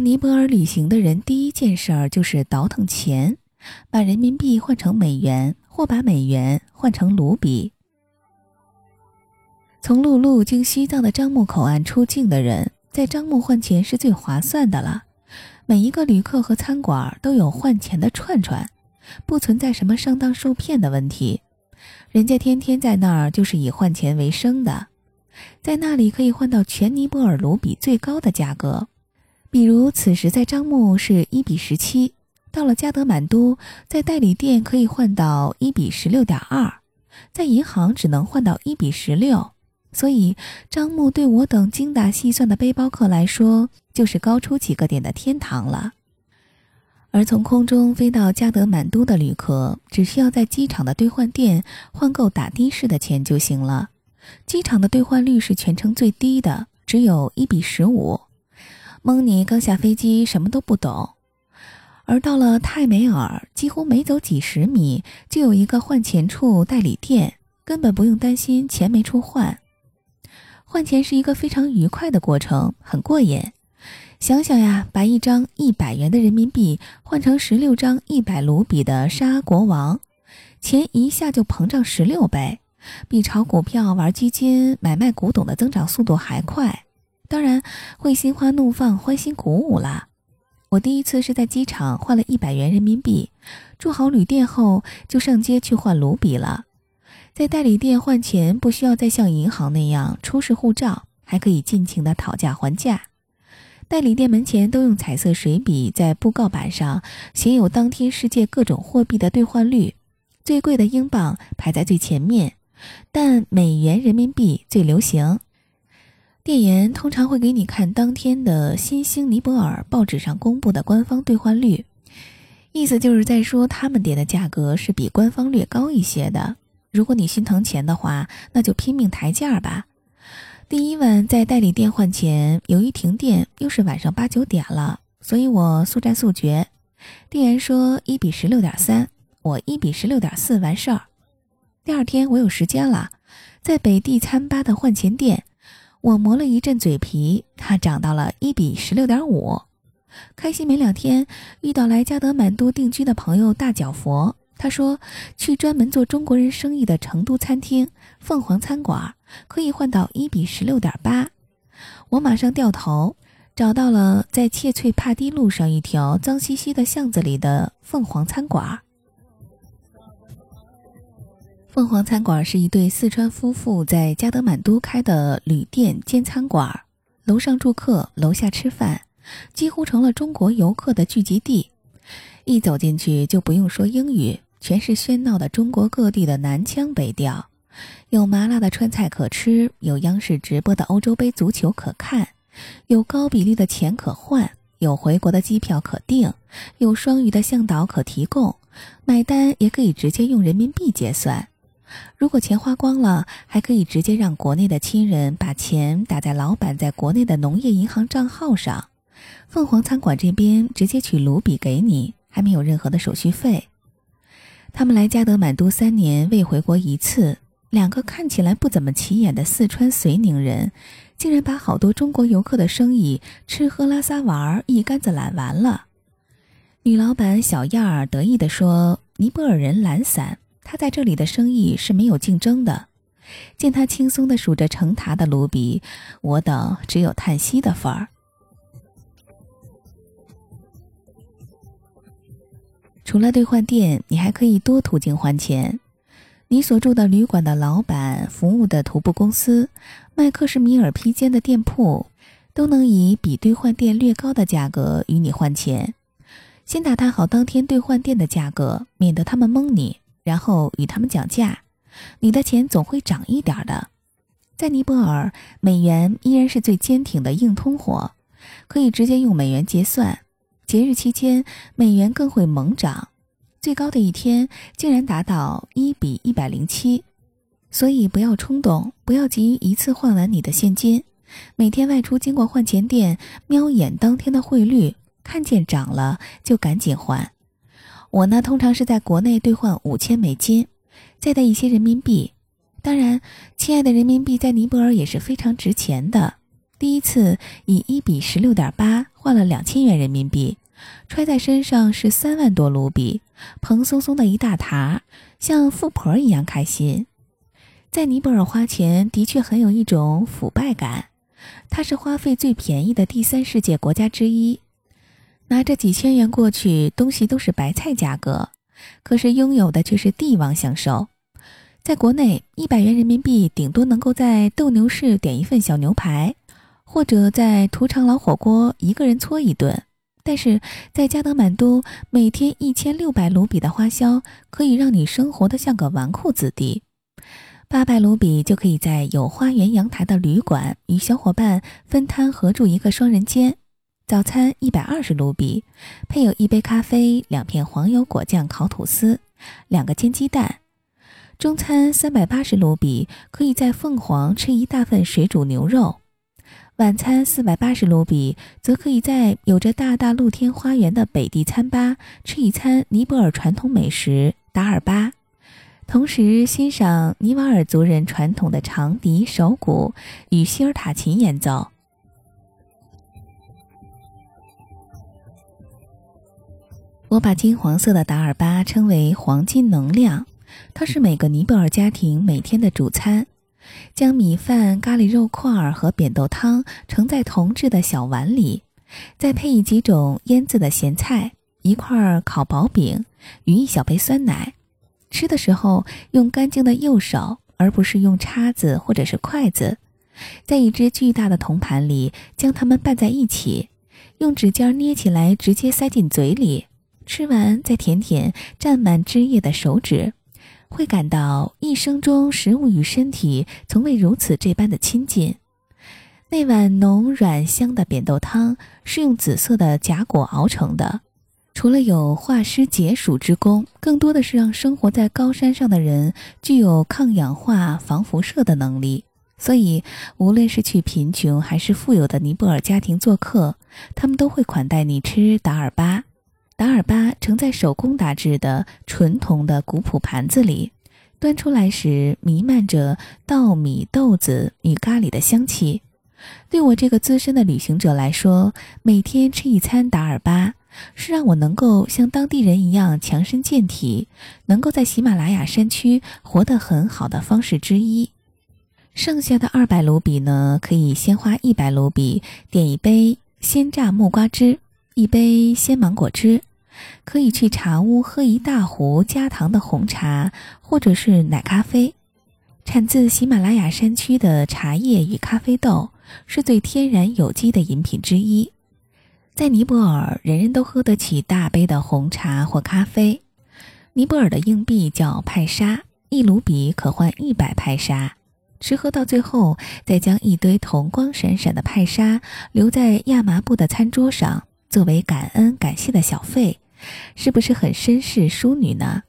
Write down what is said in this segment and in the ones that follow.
尼泊尔旅行的人，第一件事儿就是倒腾钱，把人民币换成美元，或把美元换成卢比。从陆路经西藏的樟木口岸出境的人，在樟木换钱是最划算的了。每一个旅客和餐馆都有换钱的串串，不存在什么上当受骗的问题。人家天天在那儿就是以换钱为生的，在那里可以换到全尼泊尔卢比最高的价格。比如此时在樟木是一比十七，到了加德满都，在代理店可以换到一比十六点二，在银行只能换到一比十六。所以，樟木对我等精打细算的背包客来说，就是高出几个点的天堂了。而从空中飞到加德满都的旅客，只需要在机场的兑换店换够打的士的钱就行了。机场的兑换率是全程最低的，只有一比十五。蒙尼刚下飞机，什么都不懂。而到了泰梅尔，几乎每走几十米就有一个换钱处代理店，根本不用担心钱没处换。换钱是一个非常愉快的过程，很过瘾。想想呀，把一张一百元的人民币换成十六张一百卢比的沙国王，钱一下就膨胀十六倍，比炒股票、玩基金、买卖古董的增长速度还快。当然会心花怒放、欢欣鼓舞啦。我第一次是在机场换了一百元人民币，住好旅店后就上街去换卢比了。在代理店换钱，不需要再像银行那样出示护照，还可以尽情的讨价还价。代理店门前都用彩色水笔在布告板上写有当天世界各种货币的兑换率，最贵的英镑排在最前面，但美元人民币最流行。店员通常会给你看当天的新兴尼泊尔报纸上公布的官方兑换率，意思就是在说他们点的价格是比官方略高一些的。如果你心疼钱的话，那就拼命抬价吧。第一晚在代理店换钱，由于停电，又是晚上八九点了，所以我速战速决。店员说一比十六点三，我一比十六点四完事儿。第二天我有时间了，在北地餐吧的换钱店，我磨了一阵嘴皮，它涨到了一比十六点五。开心没两天，遇到来加德满都定居的朋友大脚佛。他说：“去专门做中国人生意的成都餐厅凤凰餐馆，可以换到一比十六点八。”我马上掉头，找到了在切翠帕蒂路上一条脏兮兮的巷子里的凤凰餐馆。凤凰餐馆是一对四川夫妇在加德满都开的旅店兼餐馆，楼上住客，楼下吃饭，几乎成了中国游客的聚集地。一走进去就不用说英语。全是喧闹的中国各地的南腔北调，有麻辣的川菜可吃，有央视直播的欧洲杯足球可看，有高比例的钱可换，有回国的机票可订，有双语的向导可提供，买单也可以直接用人民币结算。如果钱花光了，还可以直接让国内的亲人把钱打在老板在国内的农业银行账号上。凤凰餐馆这边直接取卢比给你，还没有任何的手续费。他们来加德满都三年未回国一次，两个看起来不怎么起眼的四川遂宁人，竟然把好多中国游客的生意吃喝拉撒玩一竿子揽完了。女老板小燕儿得意地说：“尼泊尔人懒散，他在这里的生意是没有竞争的。”见他轻松地数着成沓的卢比，我等只有叹息的份儿。除了兑换店，你还可以多途径换钱。你所住的旅馆的老板、服务的徒步公司、卖克什米尔披肩的店铺，都能以比兑换店略高的价格与你换钱。先打探好当天兑换店的价格，免得他们蒙你，然后与他们讲价，你的钱总会涨一点的。在尼泊尔，美元依然是最坚挺的硬通货，可以直接用美元结算。节日期间，美元更会猛涨，最高的一天竟然达到一比一百零七。所以不要冲动，不要急于一次换完你的现金。每天外出经过换钱店，瞄眼当天的汇率，看见涨了就赶紧换。我呢，通常是在国内兑换五千美金，再带一些人民币。当然，亲爱的人民币在尼泊尔也是非常值钱的。第一次以一比十六点八。换了两千元人民币，揣在身上是三万多卢比，蓬松松的一大沓，像富婆一样开心。在尼泊尔花钱的确很有一种腐败感，它是花费最便宜的第三世界国家之一。拿着几千元过去，东西都是白菜价格，可是拥有的却是帝王享受。在国内，一百元人民币顶多能够在斗牛士点一份小牛排，或者在屠场老火锅一个人搓一顿。但是在加德满都，每天一千六百卢比的花销，可以让你生活的像个纨绔子弟。八百卢比就可以在有花园阳台的旅馆与小伙伴分摊合住一个双人间。早餐一百二十卢比，配有一杯咖啡、两片黄油果酱烤吐司、两个煎鸡蛋。中餐三百八十卢比，可以在凤凰吃一大份水煮牛肉。晚餐四百八十卢比，则可以在有着大大露天花园的北地餐吧吃一餐尼泊尔传统美食达尔巴。同时欣赏尼瓦尔族人传统的长笛、手鼓与希尔塔琴演奏。我把金黄色的达尔巴称为“黄金能量”，它是每个尼泊尔家庭每天的主餐。将米饭、咖喱肉块和扁豆汤盛在铜制的小碗里，再配以几种腌制的咸菜、一块烤薄饼与一小杯酸奶。吃的时候用干净的右手，而不是用叉子或者是筷子，在一只巨大的铜盘里将它们拌在一起，用指尖捏起来，直接塞进嘴里。吃完再舔舔沾满汁液的手指，会感到一生中食物与身体从未如此这般的亲近。那碗浓软香的扁豆汤是用紫色的荚果熬成的。除了有化湿解暑之功，更多的是让生活在高山上的人具有抗氧化、防辐射的能力。所以，无论是去贫穷还是富有的尼泊尔家庭做客，他们都会款待你吃达尔巴。达尔巴盛在手工打制的纯铜的古朴盘子里，端出来时弥漫着稻米、豆子与咖喱的香气。对我这个资深的旅行者来说，每天吃一餐达尔巴。是让我能够像当地人一样强身健体，能够在喜马拉雅山区活得很好的方式之一。剩下的二百卢比呢，可以先花一百卢比点一杯鲜榨木瓜汁，一杯鲜芒果汁，可以去茶屋喝一大壶加糖的红茶，或者是奶咖啡。产自喜马拉雅山区的茶叶与咖啡豆是最天然有机的饮品之一。在尼泊尔，人人都喝得起大杯的红茶或咖啡。尼泊尔的硬币叫派沙，一卢比可换一百派沙。吃喝到最后，再将一堆铜光闪闪的派沙留在亚麻布的餐桌上，作为感恩感谢的小费，是不是很绅士淑女呢？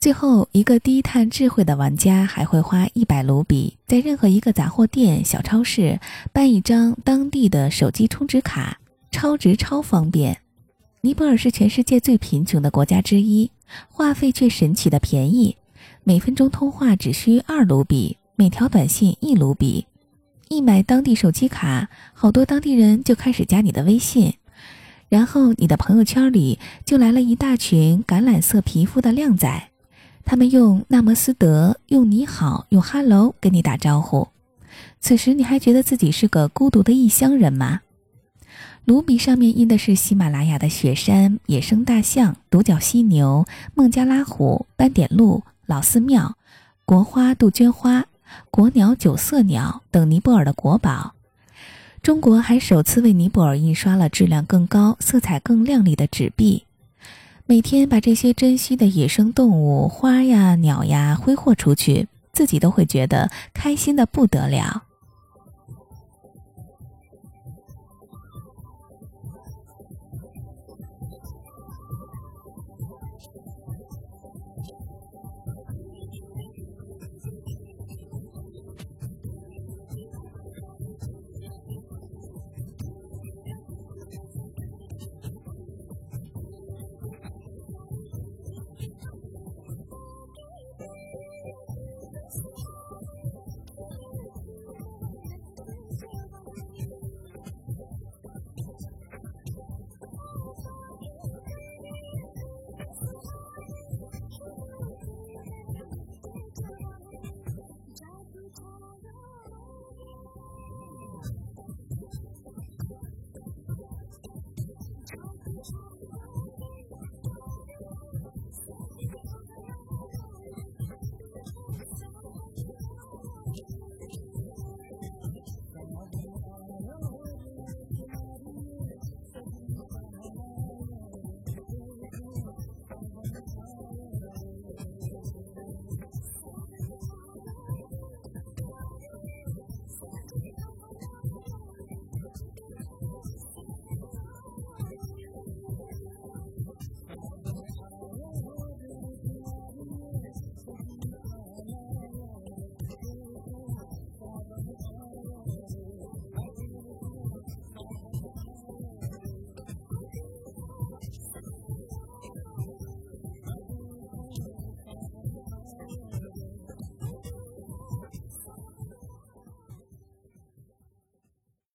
最后一个低碳智慧的玩家还会花一百卢比，在任何一个杂货店、小超市办一张当地的手机充值卡。超值超方便，尼泊尔是全世界最贫穷的国家之一，话费却神奇的便宜，每分钟通话只需二卢比，每条短信一卢比。一买当地手机卡，好多当地人就开始加你的微信，然后你的朋友圈里就来了一大群橄榄色皮肤的靓仔，他们用纳摩斯德、用你好、用 hello 跟你打招呼。此时你还觉得自己是个孤独的异乡人吗？卢比上面印的是喜马拉雅的雪山、野生大象、独角犀牛、孟加拉虎、斑点鹿、老寺庙、国花杜鹃花、国鸟九色鸟等尼泊尔的国宝。中国还首次为尼泊尔印刷了质量更高、色彩更亮丽的纸币。每天把这些珍稀的野生动物、花呀、鸟呀挥霍出去，自己都会觉得开心的不得了。